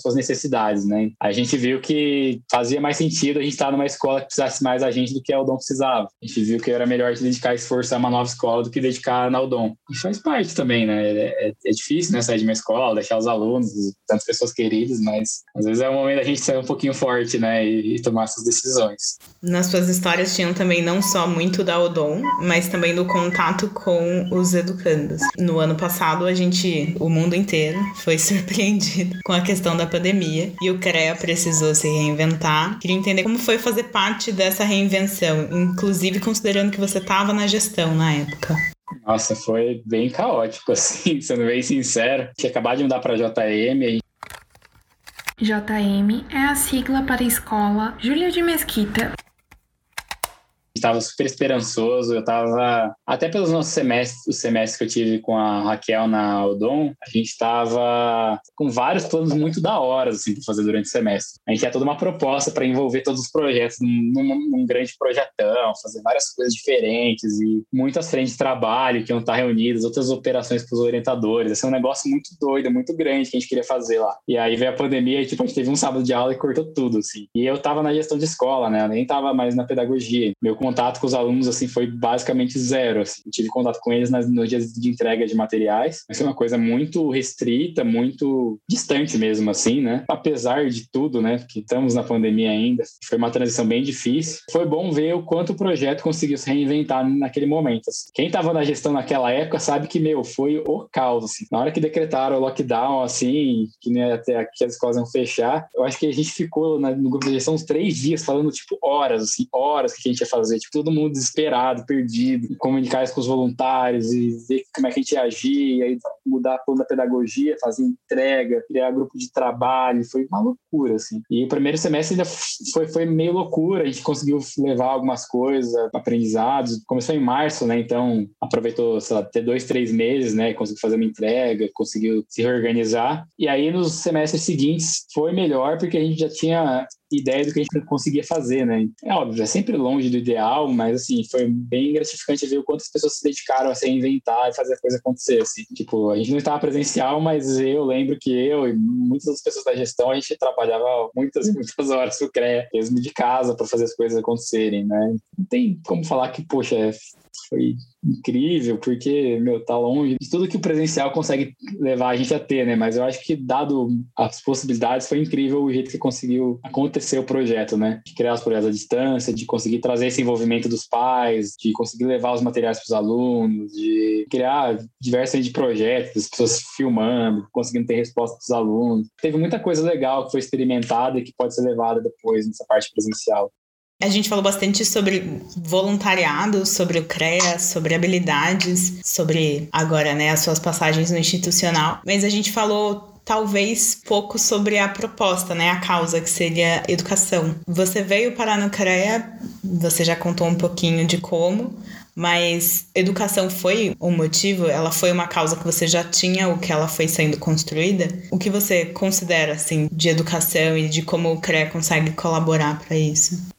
suas necessidades, né? A gente viu que fazia mais sentido a gente estar numa escola que precisasse mais a gente do que a Udon precisava. A gente viu que era melhor dedicar esforço a uma nova escola do que dedicar na Udon. E faz parte também, né? É, é, é, difícil, né? Sair de uma escola, deixar os alunos, tantas pessoas queridas, mas às vezes é o momento da gente ser um pouquinho forte, né? E, e tomar essas decisões. Nas suas histórias tinham também não só muito da Odon, mas também do contato com os educandos. No ano passado, a gente, o mundo inteiro, foi <laughs> surpreendido com a questão da pandemia e o CREA precisou se reinventar. Queria entender como foi fazer parte dessa reinvenção, inclusive considerando que você estava na gestão na época. Nossa, foi bem caótico, <laughs> assim, sendo bem sincero. Tinha acabado de mudar para JM, JM é a sigla para a escola Júlia de Mesquita, estava super esperançoso. Eu estava, até pelos nossos semestres, os semestres que eu tive com a Raquel na Odon, a gente estava com vários planos muito da hora assim, para fazer durante o semestre. A gente tinha toda uma proposta para envolver todos os projetos num, num, grande projetão, fazer várias coisas diferentes e muitas frentes de trabalho que iam estar reunidas, outras operações para os orientadores. Esse é um negócio muito doido, muito grande que a gente queria fazer lá. E aí veio a pandemia e tipo, a gente teve um sábado de aula e cortou tudo. Assim. E eu estava na gestão de escola, né? Eu nem estava mais na pedagogia. Meu contato com os alunos assim foi basicamente zero. Assim. tive contato com eles nas, nos dias de entrega de materiais, mas foi uma coisa muito restrita, muito distante mesmo, assim, né? Apesar de tudo, né? Que estamos na pandemia ainda, foi uma transição bem difícil. Foi bom ver o quanto o projeto conseguiu se reinventar naquele momento. Assim. Quem estava na gestão naquela época sabe que meu foi o caos. Assim. Na hora que decretaram o lockdown, assim, que até aqui as escolas iam fechar, eu acho que a gente ficou no grupo de gestão uns três dias falando tipo horas, assim, horas que a gente ia fazer, tipo todo mundo desesperado, perdido, comunicar isso com os voluntários e ver como é que a gente ia agir, e aí mudar a plano da pedagogia, fazer entrega, criar grupo de trabalho, foi uma loucura, assim. E o primeiro semestre ainda foi, foi meio loucura, a gente conseguiu levar algumas coisas, aprendizados, começou em março, né, então aproveitou, sei lá, até dois, três meses, né, conseguiu fazer uma entrega, conseguiu se reorganizar, e aí nos semestres seguintes foi melhor, porque a gente já tinha ideia do que a gente conseguia fazer, né? É óbvio, é sempre longe do ideal, mas assim, foi bem gratificante ver o quanto as pessoas se dedicaram a se reinventar e fazer a coisa acontecer, assim. Tipo, a gente não estava presencial, mas eu lembro que eu e muitas das pessoas da gestão, a gente trabalhava muitas e muitas horas no CREA, mesmo de casa, para fazer as coisas acontecerem, né? Não tem como falar que, poxa, foi incrível, porque, meu, tá longe de tudo que o presencial consegue levar a gente a ter, né? Mas eu acho que, dado as possibilidades, foi incrível o jeito que conseguiu acontecer o projeto, né? De criar os projetos à distância, de conseguir trazer esse envolvimento dos pais, de conseguir levar os materiais para os alunos, de criar diversos projetos, as pessoas filmando, conseguindo ter resposta dos alunos. Teve muita coisa legal que foi experimentada e que pode ser levada depois nessa parte presencial. A gente falou bastante sobre voluntariado, sobre o CREA, sobre habilidades, sobre agora, né, as suas passagens no institucional, mas a gente falou talvez pouco sobre a proposta, né, a causa que seria educação. Você veio parar no CREA, você já contou um pouquinho de como, mas educação foi um motivo? Ela foi uma causa que você já tinha o que ela foi sendo construída? O que você considera assim de educação e de como o CREA consegue colaborar para isso?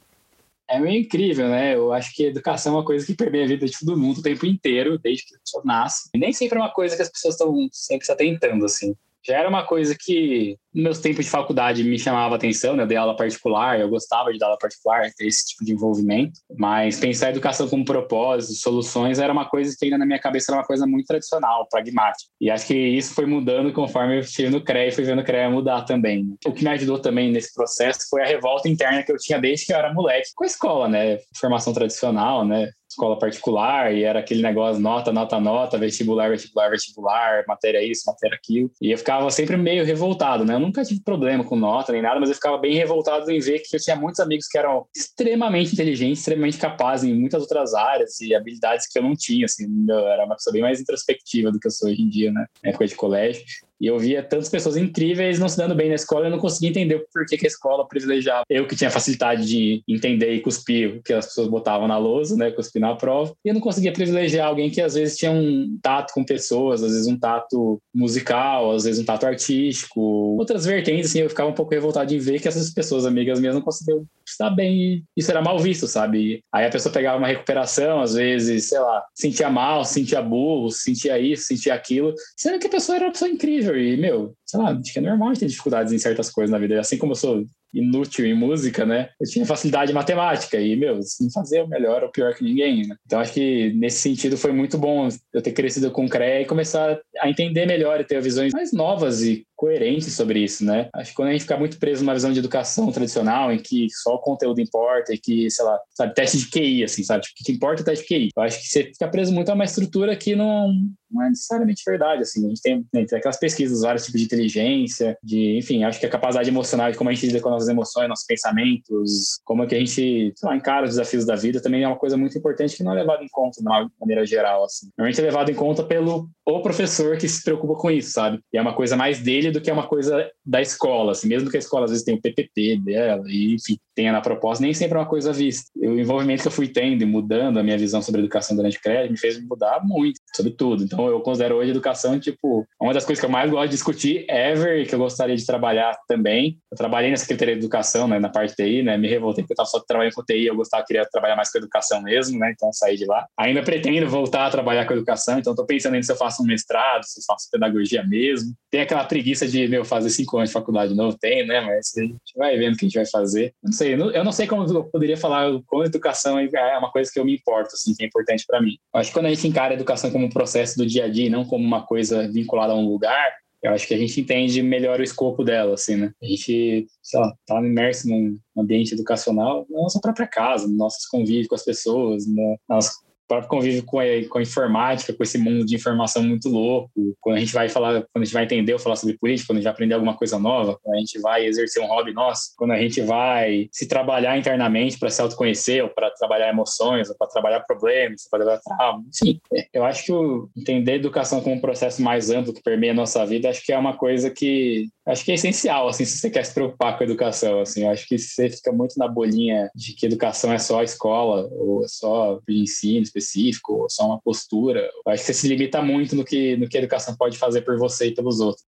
É meio incrível, né? Eu acho que educação é uma coisa que permeia a vida de todo mundo o tempo inteiro, desde que a pessoa nasce. E nem sempre é uma coisa que as pessoas estão sempre se atentando, assim já era uma coisa que, nos meus tempos de faculdade, me chamava atenção, né? Eu dei aula particular, eu gostava de dar aula particular, ter esse tipo de envolvimento, mas pensar a educação como propósito, soluções, era uma coisa que ainda na minha cabeça era uma coisa muito tradicional, pragmática. E acho que isso foi mudando conforme eu estive no CREA e fui vendo o CREA mudar também. Né? O que me ajudou também nesse processo foi a revolta interna que eu tinha desde que eu era moleque com a escola, né? Formação tradicional, né? Escola particular e era aquele negócio nota, nota, nota, vestibular, vestibular, vestibular, matéria isso, matéria aquilo. E eu ficava sempre meio revoltado, né? Eu nunca tive problema com nota nem nada, mas eu ficava bem revoltado em ver que eu tinha muitos amigos que eram extremamente inteligentes, extremamente capazes em muitas outras áreas e habilidades que eu não tinha, assim. Eu era uma pessoa bem mais introspectiva do que eu sou hoje em dia, né? Na época de colégio. E eu via tantas pessoas incríveis não se dando bem na escola, eu não conseguia entender por que, que a escola privilegiava. Eu que tinha facilidade de entender e cuspir o que as pessoas botavam na lousa, né, cuspir na prova, e eu não conseguia privilegiar alguém que às vezes tinha um tato com pessoas, às vezes um tato musical, às vezes um tato artístico, outras vertentes, assim, eu ficava um pouco revoltado em ver que essas pessoas, amigas minhas, não conseguiam estar bem isso era mal visto, sabe? Aí a pessoa pegava uma recuperação, às vezes, sei lá, sentia mal, sentia burro, sentia isso, sentia aquilo, sendo que a pessoa era uma pessoa incrível e, meu, sei lá, acho que é normal ter dificuldades em certas coisas na vida, assim como eu sou inútil em música, né? Eu tinha facilidade em matemática e, meu, não fazia o melhor ou pior que ninguém, né? Então, acho que nesse sentido foi muito bom eu ter crescido com o CREA e começar a entender melhor e ter visões mais novas e coerentes sobre isso, né? Acho que quando a gente fica muito preso numa visão de educação tradicional, em que só o conteúdo importa e que, sei lá, sabe, teste de QI, assim, sabe? Tipo, o que importa é teste de QI. Eu acho que você fica preso muito a uma estrutura que não, não é necessariamente verdade, assim. A gente tem, né, tem aquelas pesquisas, vários tipos de inteligência, de, enfim, acho que a capacidade emocional de como a gente lida com nossas emoções, nossos pensamentos, como é que a gente, sei lá, encara os desafios da vida, também é uma coisa muito importante que não é levado em conta de uma maneira geral, assim. Normalmente é levado em conta pelo o professor que se preocupa com isso, sabe? E é uma coisa mais dele do que é uma coisa da escola, assim. Mesmo que a escola às vezes tenha o PPP dela e, enfim, tenha na proposta, nem sempre é uma coisa vista. O envolvimento que eu fui tendo e mudando a minha visão sobre educação durante o crédito me fez mudar muito sobre tudo. Então, eu considero hoje educação, tipo, uma das coisas que eu mais gosto de discutir ever, que eu gostaria de trabalhar também. Eu trabalhei na Secretaria de Educação, né, na parte TI, né, me revoltei porque eu estava só trabalhando com TI, eu gostava, queria trabalhar mais com educação mesmo, né, então saí de lá. Ainda pretendo voltar a trabalhar com educação, então estou pensando em se eu faço um mestrado, se eu faço pedagogia mesmo. Tem aquela preguiça de, meu, fazer cinco anos de faculdade de novo, tem, né, mas a gente vai vendo o que a gente vai fazer. Não sei, eu não sei como eu poderia falar como educação é uma coisa que eu me importo, assim, que é importante para mim. Eu acho que quando a gente encara a educação como um processo do dia a dia, não como uma coisa vinculada a um lugar, eu acho que a gente entende melhor o escopo dela, assim, né? A gente, sei lá, tá imerso num ambiente educacional na nossa própria casa, no nossos convívios com as pessoas, no nosso próprio convívio com a, com a informática, com esse mundo de informação muito louco. Quando a gente vai falar, quando a gente vai entender ou falar sobre política, quando a gente vai aprender alguma coisa nova, quando a gente vai exercer um hobby nosso, quando a gente vai se trabalhar internamente para se autoconhecer, ou para trabalhar emoções, ou para trabalhar problemas, para trabalhar trauma. Sim, eu acho que entender educação como um processo mais amplo que permeia a nossa vida, acho que é uma coisa que acho que é essencial, assim, se você quer se preocupar com a educação, assim, eu acho que você fica muito na bolinha de que educação é só a escola, ou é só de ensino específico, ou só uma postura, eu acho que você se limita muito no que, no que a educação pode fazer por você e pelos outros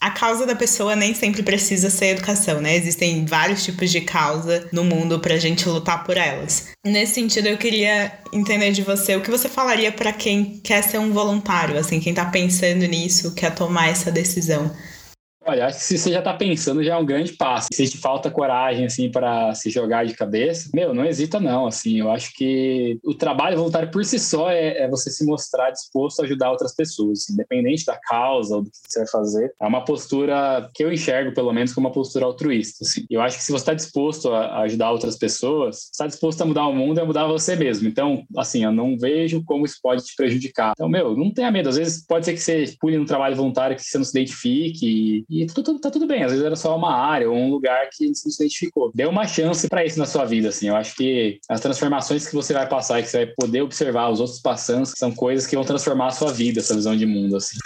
a causa da pessoa nem sempre precisa ser educação, né? Existem vários tipos de causa no mundo pra gente lutar por elas. Nesse sentido, eu queria entender de você o que você falaria para quem quer ser um voluntário, assim, quem tá pensando nisso, quer tomar essa decisão. Olha, acho que se você já está pensando, já é um grande passo. Se te falta coragem, assim, para se jogar de cabeça, meu, não hesita não, assim. Eu acho que o trabalho voluntário por si só é, é você se mostrar disposto a ajudar outras pessoas, assim, independente da causa ou do que você vai fazer. É uma postura que eu enxergo, pelo menos, como uma postura altruísta, assim. Eu acho que se você está disposto a ajudar outras pessoas, está disposto a mudar o mundo, é mudar você mesmo. Então, assim, eu não vejo como isso pode te prejudicar. Então, meu, não tenha medo. Às vezes pode ser que você pule no trabalho voluntário que você não se identifique e e tudo, tá tudo bem. Às vezes era só uma área ou um lugar que você se identificou. Dê uma chance para isso na sua vida, assim. Eu acho que as transformações que você vai passar e que você vai poder observar os outros passando são coisas que vão transformar a sua vida, essa visão de mundo, assim.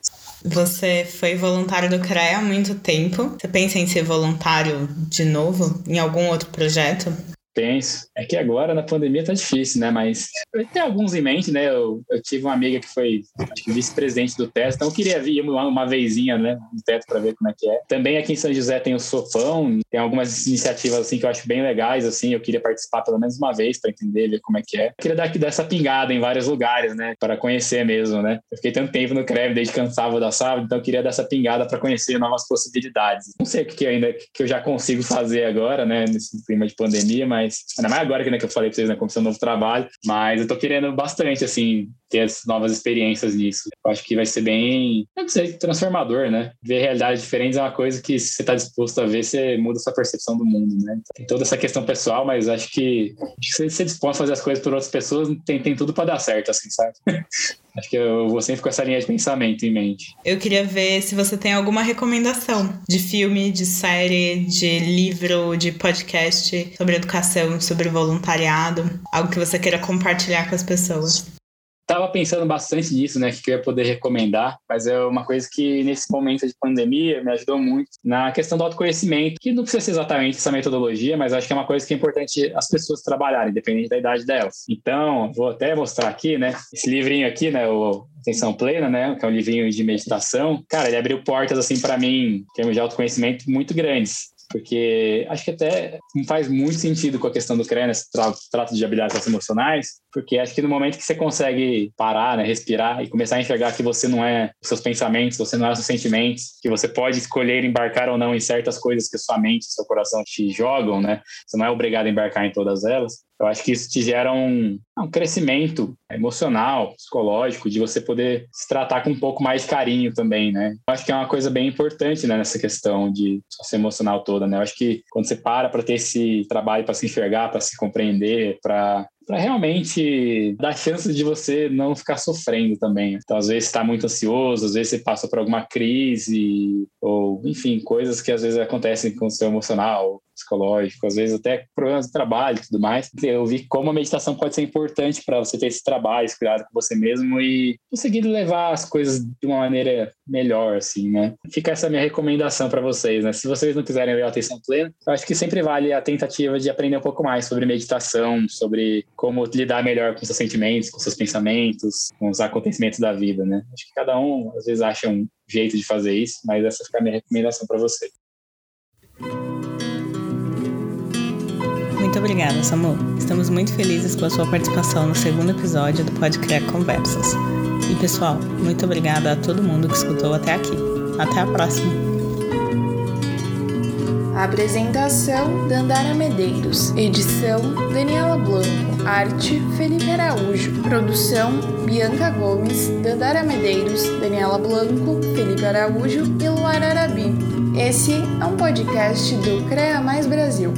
Você foi voluntário do CREA há muito tempo. Você pensa em ser voluntário de novo em algum outro projeto? Penso. É que agora na pandemia tá difícil, né? Mas eu tenho alguns em mente, né? Eu, eu tive uma amiga que foi vice-presidente do TES, então eu queria vir uma, uma vezinha, né, no teto para ver como é que é. Também aqui em São José tem o Sopão, tem algumas iniciativas assim que eu acho bem legais, assim. Eu queria participar pelo menos uma vez para entender, ver como é que é. Eu queria dar, dar essa pingada em vários lugares, né? Para conhecer mesmo, né? Eu fiquei tanto tempo no CREV desde cansava da sábado, então eu queria dar essa pingada para conhecer novas possibilidades. Não sei o que, que ainda que eu já consigo fazer agora, né? Nesse clima de pandemia, mas mas ainda mais agora que, né, que eu falei para vocês, né, começando um novo trabalho, mas eu tô querendo bastante, assim, ter as novas experiências nisso. Eu acho que vai ser bem, não sei, transformador, né? Ver realidades diferentes é uma coisa que se você tá disposto a ver, você muda sua percepção do mundo, né? Então, tem toda essa questão pessoal, mas acho que, se você dispõe a fazer as coisas por outras pessoas, tem, tem tudo para dar certo, assim, sabe? <laughs> Acho que eu vou sempre com essa linha de pensamento em mente. Eu queria ver se você tem alguma recomendação de filme, de série, de livro, de podcast sobre educação, sobre voluntariado, algo que você queira compartilhar com as pessoas. Tava pensando bastante nisso, né? Que eu ia poder recomendar, mas é uma coisa que nesse momento de pandemia me ajudou muito na questão do autoconhecimento, que não precisa ser exatamente essa metodologia, mas acho que é uma coisa que é importante as pessoas trabalharem, independente da idade delas. Então, vou até mostrar aqui, né? Esse livrinho aqui, né? O Atenção Plena, né? Que é um livrinho de meditação. Cara, ele abriu portas, assim, para mim, em termos de autoconhecimento, muito grandes porque acho que até faz muito sentido com a questão do CREA, nesse tra trato de habilidades emocionais, porque acho que no momento que você consegue parar, né, respirar e começar a enxergar que você não é os seus pensamentos, você não é os seus sentimentos, que você pode escolher embarcar ou não em certas coisas que sua mente seu coração te jogam, né? Você não é obrigado a embarcar em todas elas. Eu acho que isso te gera um, um crescimento emocional, psicológico, de você poder se tratar com um pouco mais de carinho também, né? Eu acho que é uma coisa bem importante né, nessa questão de ser emocional toda, né? Eu acho que quando você para para ter esse trabalho para se enxergar, para se compreender, para para realmente dar chance de você não ficar sofrendo também. Então, às vezes está muito ansioso, às vezes você passa por alguma crise, ou enfim, coisas que às vezes acontecem com o seu emocional, psicológico, às vezes até problemas de trabalho e tudo mais. Eu vi como a meditação pode ser importante para você ter esse trabalho, esse cuidado com você mesmo e conseguir levar as coisas de uma maneira melhor, assim, né? Fica essa minha recomendação para vocês, né? Se vocês não quiserem ler atenção plena, eu acho que sempre vale a tentativa de aprender um pouco mais sobre meditação, sobre como lidar melhor com seus sentimentos, com seus pensamentos, com os acontecimentos da vida, né? Acho que cada um às vezes acha um jeito de fazer isso, mas essa fica a minha recomendação para você. Obrigada, Samu. Estamos muito felizes com a sua participação no segundo episódio do Pode Criar Conversas. E pessoal, muito obrigada a todo mundo que escutou até aqui. Até a próxima! Apresentação: Dandara Medeiros. Edição: Daniela Blanco. Arte: Felipe Araújo. Produção: Bianca Gomes, Dandara Medeiros, Daniela Blanco, Felipe Araújo e Luara Arabi. Esse é um podcast do CREA Mais Brasil.